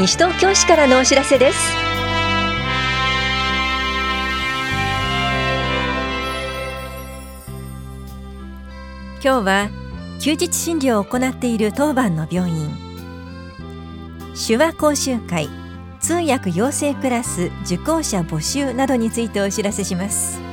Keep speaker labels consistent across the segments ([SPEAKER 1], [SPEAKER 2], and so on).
[SPEAKER 1] 西東京市からのお知らせです。今日は休日診療を行っている当番の病院。手話講習会通訳養成クラス受講者募集などについてお知らせします。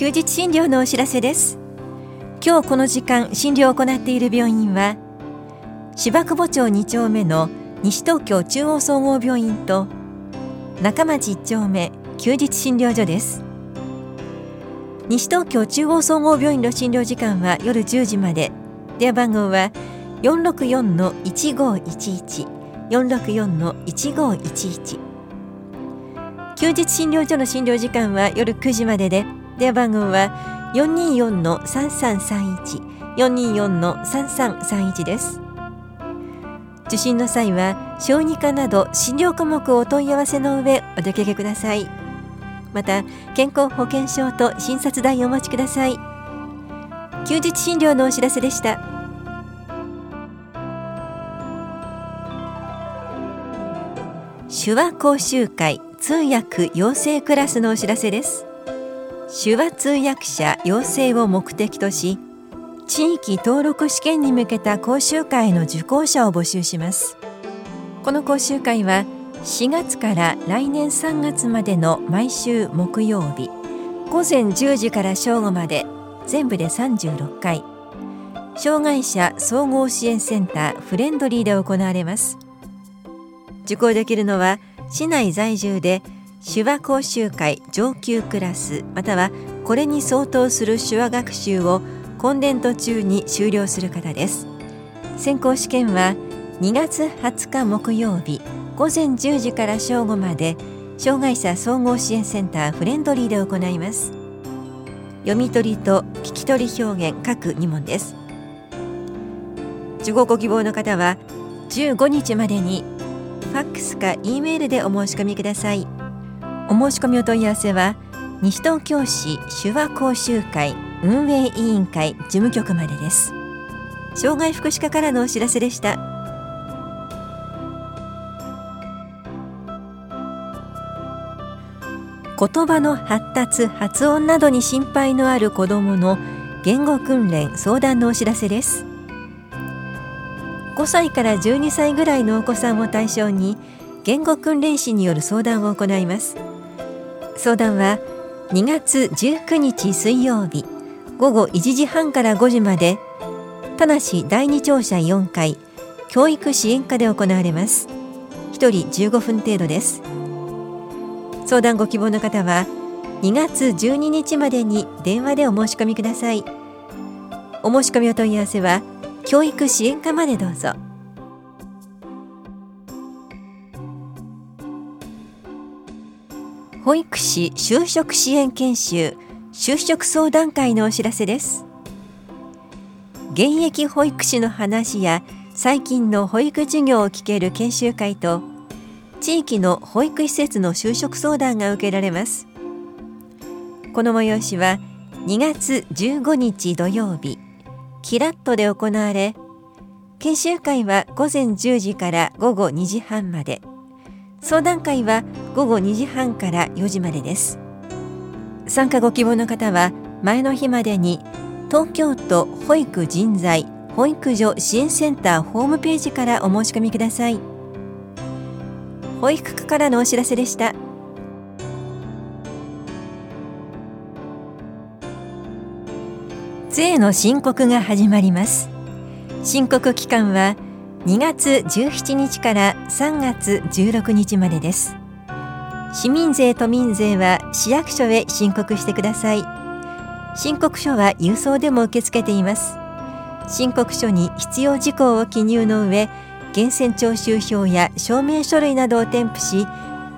[SPEAKER 1] 休日診療のお知らせです。今日この時間診療を行っている病院は芝久保町2丁目の西東京中央総合病院と中町1丁目休日診療所です。西東京中央総合病院の診療時間は夜10時まで。電話番号は464-1511 464-1511休日診療所の診療時間は夜9時までで電話番号は424-3331 424-3331です。受診の際は小児科など診療科目をお問い合わせの上お出かけください。また健康保険証と診察代をお持ちください。休日診療のお知らせでした。手話講習会通訳養成クラスのお知らせです。手話通訳者養成を目的とし地域登録試験に向けた講習会の受講者を募集します。この講習会は4月から来年3月までの毎週木曜日午前10時から正午まで全部で36回。障害者総合支援センターフレンドリーで行われます。受講できるのは市内在住で手話講習会上級クラスまたはこれに相当する手話学習を今年度中に終了する方です。選考試験は2月20日木曜日午前10時から正午まで障害者総合支援センターフレンドリーで行います。読み取りと聞き取り表現各2問です。受講ご希望の方は15日までにファックスか E メールでお申し込みください。お申し込みお問い合わせは西東京市手話講習会運営委員会事務局までです。障害福祉課からのお知らせでした。言葉の発達発音などに心配のある子どもの言語訓練相談のお知らせです。5歳から12歳ぐらいのお子さんを対象に言語訓練士による相談を行います。相談は2月19日水曜日午後1時半から5時まで田無第二庁舎4階教育支援課で行われます。1人15分程度です。相談ご希望の方は2月12日までに電話でお申し込みください。お申し込みお問い合わせは教育支援課までどうぞ。保育士就職支援研修就職相談会のお知らせです。現役保育士の話や最近の保育授業を聞ける研修会と地域の保育施設の就職相談が受けられます。この催しは2月15日土曜日キラットで行われ研修会は午前10時から午後2時半まで。相談会は午後2時半から4時までです。参加ご希望の方は前の日までに東京都保育人材保育所支援センターホームページからお申し込みください。保育課からのお知らせでした。税の申告が始まります。申告期間は2月17日から3月16日までです。市民税都民税は市役所へ申告してください。申告書は郵送でも受け付けています。申告書に必要事項を記入の上源泉徴収票や証明書類などを添付し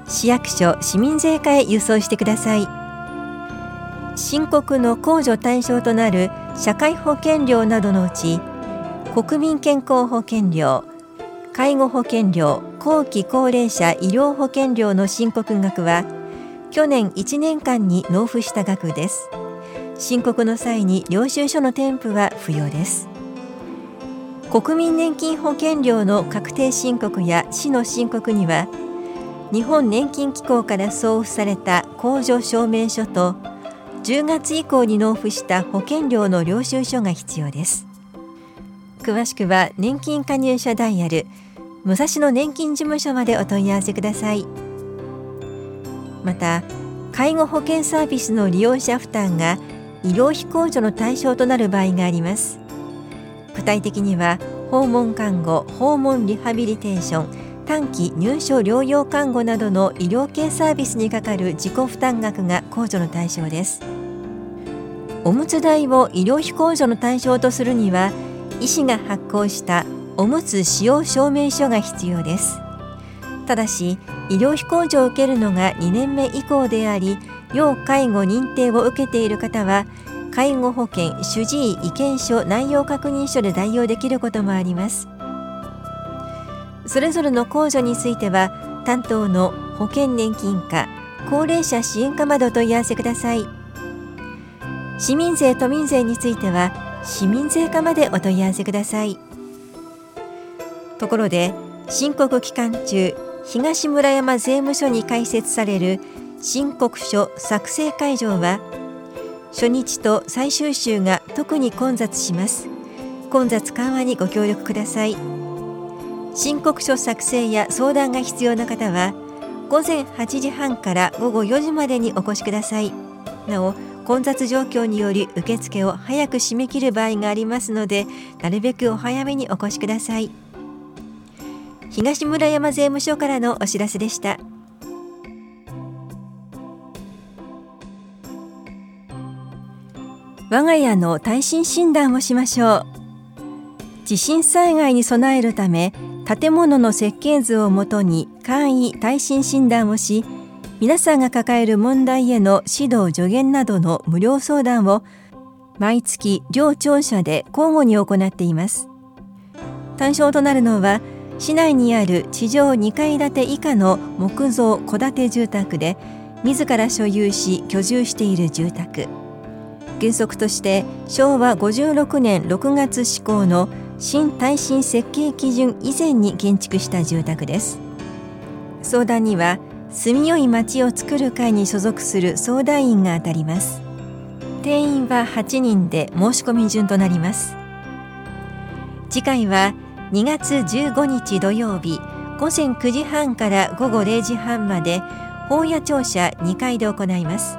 [SPEAKER 1] 市役所市民税課へ郵送してください。申告の控除対象となる社会保険料などのうち国民健康保険料介護保険料後期高齢者医療保険料の申告額は去年1年間に納付した額です。申告の際に領収書の添付は不要です。国民年金保険料の確定申告や市の申告には日本年金機構から送付された控除証明書と10月以降に納付した保険料の領収書が必要です。詳しくは年金加入者ダイヤル武蔵野年金事務所までお問い合わせください。また介護保険サービスの利用者負担が医療費控除の対象となる場合があります。具体的には訪問看護訪問リハビリテーション短期入所療養看護などの医療系サービスにかかる自己負担額が控除の対象です。おむつ代を医療費控除の対象とするには医師が発行したおむつ使用証明書が必要です。ただし医療費控除を受けるのが2年目以降であり要介護認定を受けている方は介護保険主治医意見書内容確認書で代用できることもあります。それぞれの控除については担当の保険年金課高齢者支援課までお問い合わせください。市民税都民税については市民税課までお問い合わせください。ところで申告期間中東村山税務署に開設される申告書作成会場は初日と最終週が特に混雑します。混雑緩和にご協力ください。申告書作成や相談が必要な方は午前8時半から午後4時までにお越しください。なお混雑状況により受付を早く締め切る場合がありますのでなるべくお早めにお越しください。東村山税務署からのお知らせでした。我が家の耐震診断をしましょう。地震災害に備えるため建物の設計図をもとに簡易耐震診断をし皆さんが抱える問題への指導助言などの無料相談を毎月両庁舎で交互に行っています。対象となるのは市内にある地上2階建て以下の木造戸建て住宅で自ら所有し居住している住宅。原則として昭和56年6月施行の新耐震設計基準以前に建築した住宅です。相談には住みよい町を作る会に所属する相談員が当たります。定員は8人で申し込み順となります。次回は2月15日土曜日午前9時半から午後0時半まで法屋庁舎2階で行います。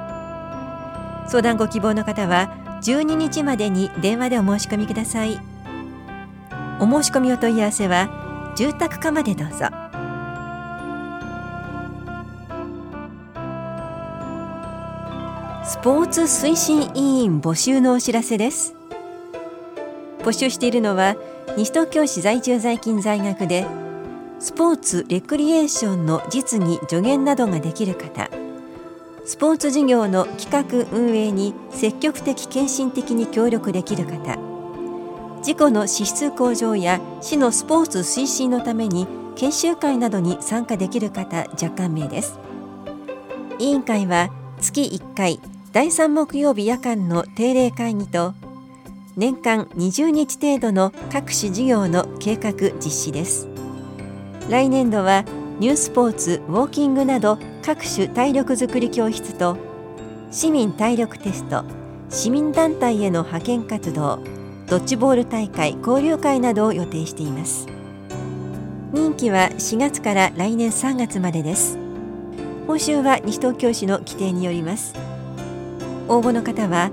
[SPEAKER 1] 相談ご希望の方は12日までに電話でお申し込みください。お申し込みお問い合わせは住宅課までどうぞ。ーツ推進委員募集のお知らせです。募集しているのは西東京市在住在勤在学でスポーツレクリエーションの実技助言などができる方。スポーツ事業の企画運営に積極的献身的に協力できる方。事故の支出向上や市のスポーツ推進のために研修会などに参加できる方若干名です。委員会は月1回第3木曜日夜間の定例会議と年間20日程度の各種事業の計画実施です。来年度はニュースポーツウォーキングなど各種体力づくり教室と市民体力テスト市民団体への派遣活動ドッジボール大会交流会などを予定しています。任期は4月から来年3月までです。報酬は西東京市の規定によります。応募の方は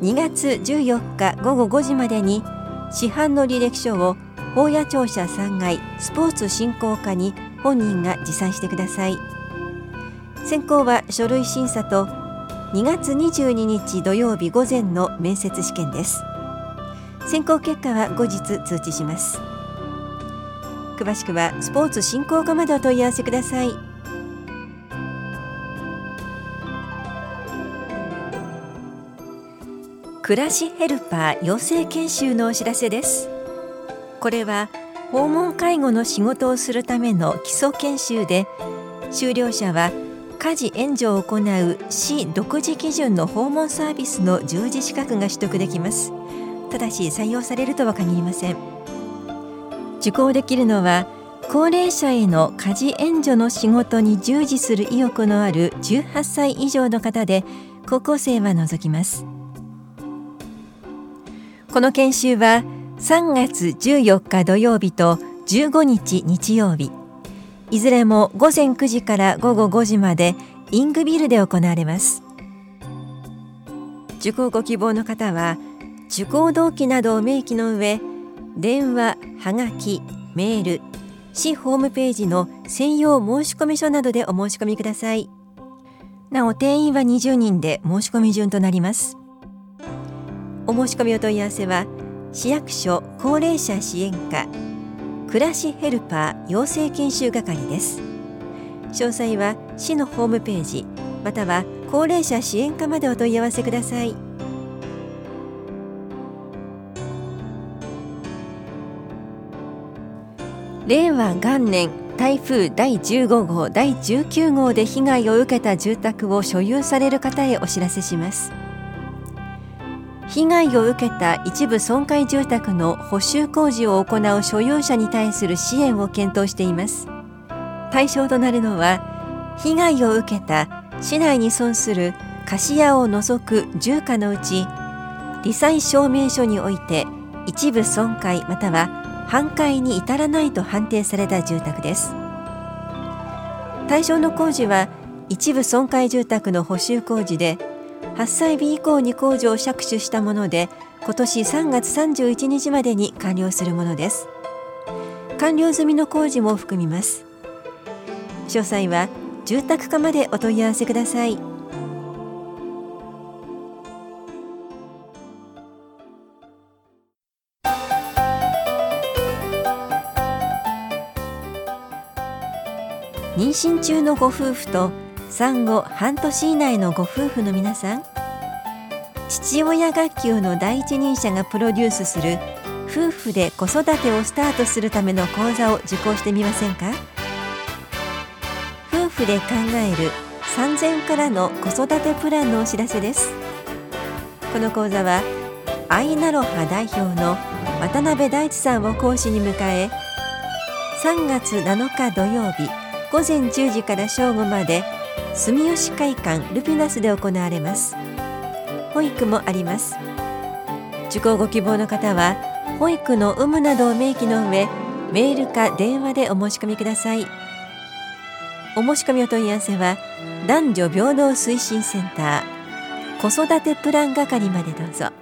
[SPEAKER 1] 2月14日午後5時までに市販の履歴書を法屋庁舎3階スポーツ振興課に本人が持参してください。選考は書類審査と2月22日土曜日午前の面接試験です。選考結果は後日通知します。詳しくはスポーツ振興課までお問い合わせください。暮らしヘルパー養成研修のお知らせです。これは訪問介護の仕事をするための基礎研修で修了者は家事援助を行う市独自基準の訪問サービスの従事資格が取得できます。ただし採用されるとは限りません。受講できるのは高齢者への家事援助の仕事に従事する意欲のある18歳以上の方で高校生は除きます。この研修は3月14日土曜日と15日日曜日。いずれも午前9時から午後5時までイングビルで行われます。受講ご希望の方は受講動機などを明記の上電話、はがき、メール市ホームページの専用申込書などでお申し込みください。なお定員は20人で申し込み順となります。お申し込みお問い合わせは市役所高齢者支援課暮らしヘルパー養成研修係です。詳細は市のホームページまたは高齢者支援課までお問い合わせください。令和元年台風第15号第19号で被害を受けた住宅を所有される方へお知らせします。被害を受けた一部損壊住宅の補修工事を行う所有者に対する支援を検討しています。対象となるのは被害を受けた市内に損する貸家を除く住家のうち罹災証明書において一部損壊または半壊に至らないと判定された住宅です。対象の工事は一部損壊住宅の補修工事で8歳日以降に工事を着手したもので今年3月31日までに完了するものです。完了済みの工事も含みます。詳細は住宅課までお問い合わせください。妊娠中のご夫婦と産後半年以内のご夫婦の皆さん父親学級の第一人者がプロデュースする夫婦で子育てをスタートするための講座を受講してみませんか？夫婦で考える産前からの子育てプランのお知らせです。この講座はアイナロハ代表の渡辺大地さんを講師に迎え3月7日土曜日午前10時から正午まで住吉会館ルピナスで行われます。保育もあります。受講ご希望の方は保育の有無などを明記の上メールか電話でお申し込みください。お申し込みお問い合わせは男女平等推進センター子育てプラン係までどうぞ。